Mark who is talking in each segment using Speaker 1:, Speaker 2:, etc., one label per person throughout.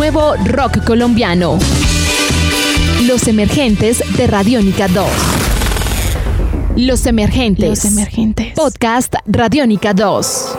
Speaker 1: nuevo rock colombiano. Los emergentes de Radiónica 2. Los emergentes.
Speaker 2: Los emergentes.
Speaker 1: Podcast Radiónica 2.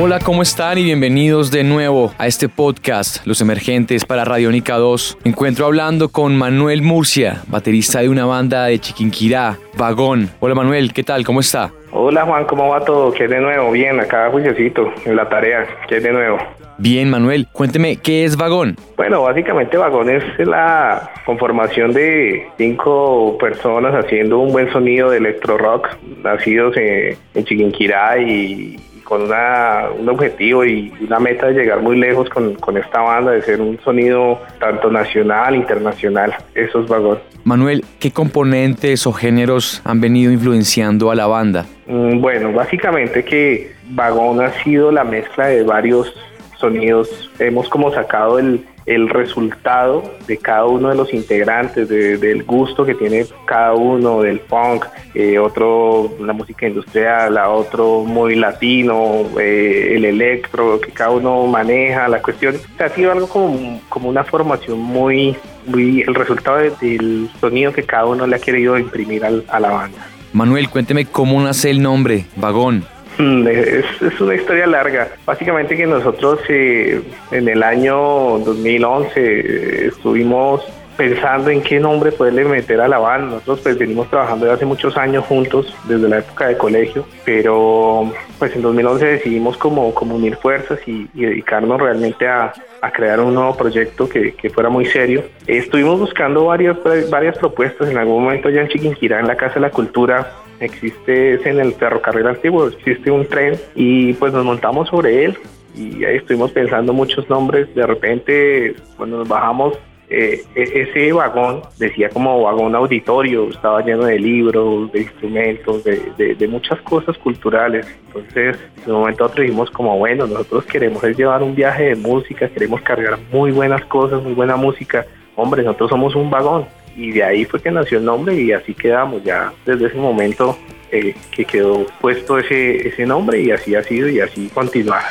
Speaker 3: Hola, ¿cómo están? Y bienvenidos de nuevo a este podcast, Los Emergentes para Radiónica 2. Me encuentro hablando con Manuel Murcia, baterista de una banda de Chiquinquirá, Vagón. Hola Manuel, ¿qué tal? ¿Cómo está?
Speaker 4: Hola Juan, ¿cómo va todo? ¿Qué es de nuevo? Bien, acá juiciosito, en la tarea. ¿Qué es de nuevo?
Speaker 3: Bien, Manuel, cuénteme, ¿qué es Vagón?
Speaker 4: Bueno, básicamente Vagón es la conformación de cinco personas haciendo un buen sonido de electro rock, nacidos en, en Chiquinquirá y con una, un objetivo y una meta de llegar muy lejos con, con esta banda, de ser un sonido tanto nacional, internacional. Eso es Vagón.
Speaker 3: Manuel, ¿qué componentes o géneros han venido influenciando a la banda?
Speaker 4: Mm, Bueno, básicamente que Vagón ha sido la mezcla de varios sonidos. Hemos como sacado el, el resultado de cada uno de los integrantes, de- del gusto que tiene cada uno, del funk, eh, otro la música industrial, la otro muy latino, eh, el electro que cada uno maneja, la cuestión ha sido algo como, como una formación muy, muy el resultado de- del sonido que cada uno le ha querido imprimir al- a la banda.
Speaker 3: Manuel, cuénteme cómo nace el nombre, Vagón.
Speaker 4: Mm, Es, es una historia larga. Básicamente que nosotros eh, en el año 2011 eh, estuvimos pensando en qué nombre poderle meter a la banda. Nosotros pues venimos trabajando desde hace muchos años juntos, desde la época de colegio, pero pues en 2011 decidimos como, como unir fuerzas y, y dedicarnos realmente a, crear un nuevo proyecto que, que fuera muy serio. Estuvimos buscando varias, varias propuestas. En algún momento ya en Chiquinquirá, en la Casa de la Cultura, existe en el ferrocarril antiguo, existe un tren y pues nos montamos sobre él y ahí estuvimos pensando muchos nombres. De repente, cuando nos bajamos, eh, e- ese vagón decía como vagón auditorio, estaba lleno de libros, de instrumentos, de, de- de muchas cosas culturales. Entonces, en un momento otro dijimos como, bueno, nosotros queremos llevar un viaje de música, queremos cargar muy buenas cosas, muy buena música. Hombre, nosotros somos un vagón. Y de ahí fue que nació el nombre y así quedamos ya desde ese momento eh, que quedó puesto ese, ese nombre y así ha sido y así continuará.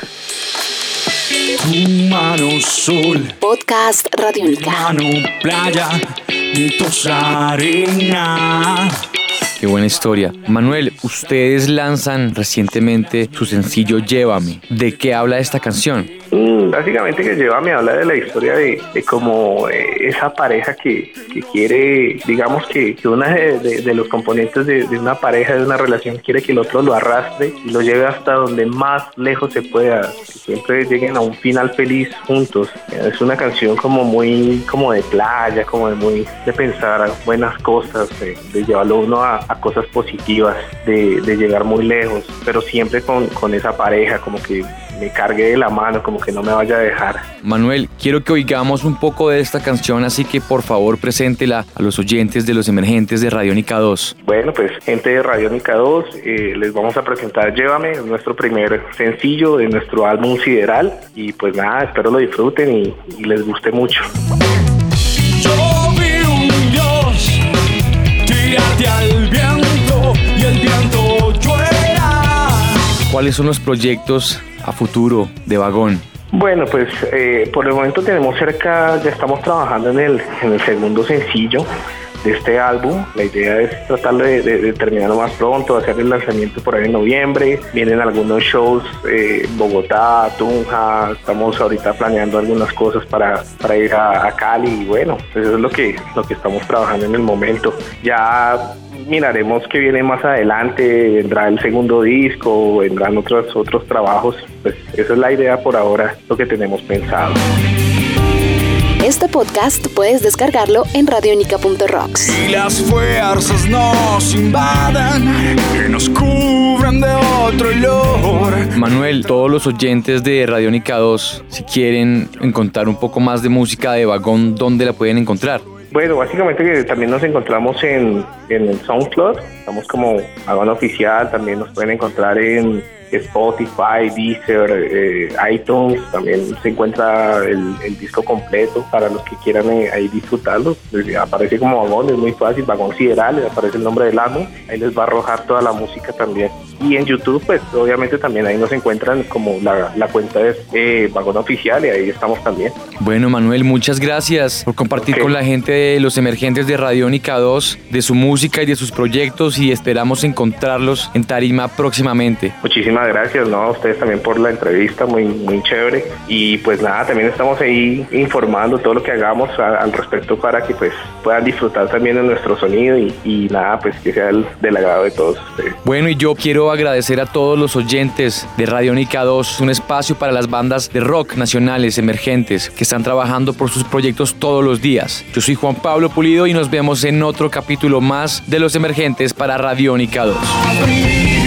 Speaker 5: Tu mano sol,
Speaker 1: Podcast Radiónica.
Speaker 5: mano playa, tos arena.
Speaker 3: Qué buena historia. Manuel, ustedes lanzan recientemente su sencillo Llévame. ¿De qué habla esta canción?
Speaker 4: Mm, Básicamente que lleva me habla de la historia de, de como eh, esa pareja que, que quiere, digamos que, que una de, los componentes de, una pareja, de una relación, quiere que el otro lo arrastre y lo lleve hasta donde más lejos se pueda, que siempre lleguen a un final feliz juntos. Es una canción como muy, como de playa, como de muy, de pensar buenas cosas, de, llevarlo uno a, a cosas positivas, de, de llegar muy lejos, pero siempre con, con esa pareja, como que me cargue de la mano, como que no me vaya a dejar.
Speaker 3: Manuel, quiero que oigamos un poco de esta canción, así que por favor preséntela a los oyentes de los emergentes de Radiónica 2.
Speaker 4: Bueno, pues gente de Radiónica 2, eh, les vamos a presentar Llévame, es nuestro primer sencillo de nuestro álbum Sideral y pues nada, espero lo disfruten y, y les guste mucho.
Speaker 5: Yo vi un dios tirarte al viento y el viento.
Speaker 3: ¿Cuáles son los proyectos a futuro de Vagón?
Speaker 4: Bueno, pues eh, por el momento tenemos cerca, ya estamos trabajando en el, en el segundo sencillo este álbum. La idea es tratar de, terminarlo más pronto, hacer el lanzamiento por ahí en noviembre. Vienen algunos shows eh, Bogotá, Tunja. Estamos ahorita planeando algunas cosas para, para ir a, a Cali y bueno, pues eso es lo que, lo que estamos trabajando en el momento. Ya miraremos qué viene más adelante, vendrá el segundo disco, vendrán otros otros trabajos, pues esa es la idea por ahora, lo que tenemos pensado.
Speaker 1: Este podcast puedes descargarlo en radionica.rocks.
Speaker 5: Y las fuerzas nos invadan y nos cubren de otro olor.
Speaker 3: Manuel, todos los oyentes de Radiónica 2, si quieren encontrar un poco más de música de Vagón, ¿dónde la pueden encontrar?
Speaker 4: Bueno, básicamente que también nos encontramos en, en el SoundCloud, estamos como Habana Oficial, también nos pueden encontrar en, Spotify, Deezer, eh, iTunes, también se encuentra el, disco completo para los que quieran eh, ahí disfrutarlo. Pues, aparece como vagón, es muy fácil, vagón sideral, aparece el nombre del álbum, ahí les va a arrojar toda la música también. Y en YouTube, pues obviamente también ahí nos encuentran como la, la cuenta de eh, Vagón Oficial y ahí estamos también.
Speaker 3: Bueno, Manuel, muchas gracias por compartir con la gente de los emergentes de Radiónica 2, de su música y de sus proyectos y esperamos encontrarlos en Tarima próximamente.
Speaker 4: Muchísimas gracias, ¿no? A ustedes también por la entrevista, muy, muy chévere. Y pues nada, también estamos ahí informando todo lo que hagamos al respecto para que pues puedan disfrutar también de nuestro sonido y, nada, pues que sea el, del agrado de todos ustedes.
Speaker 3: Bueno, y yo quiero agradecer a todos los oyentes de Radiónica 2, un espacio para las bandas de rock nacionales emergentes que están trabajando por sus proyectos todos los días. Yo soy Juan Pablo Pulido y nos vemos en otro capítulo más de Los Emergentes para Radiónica 2.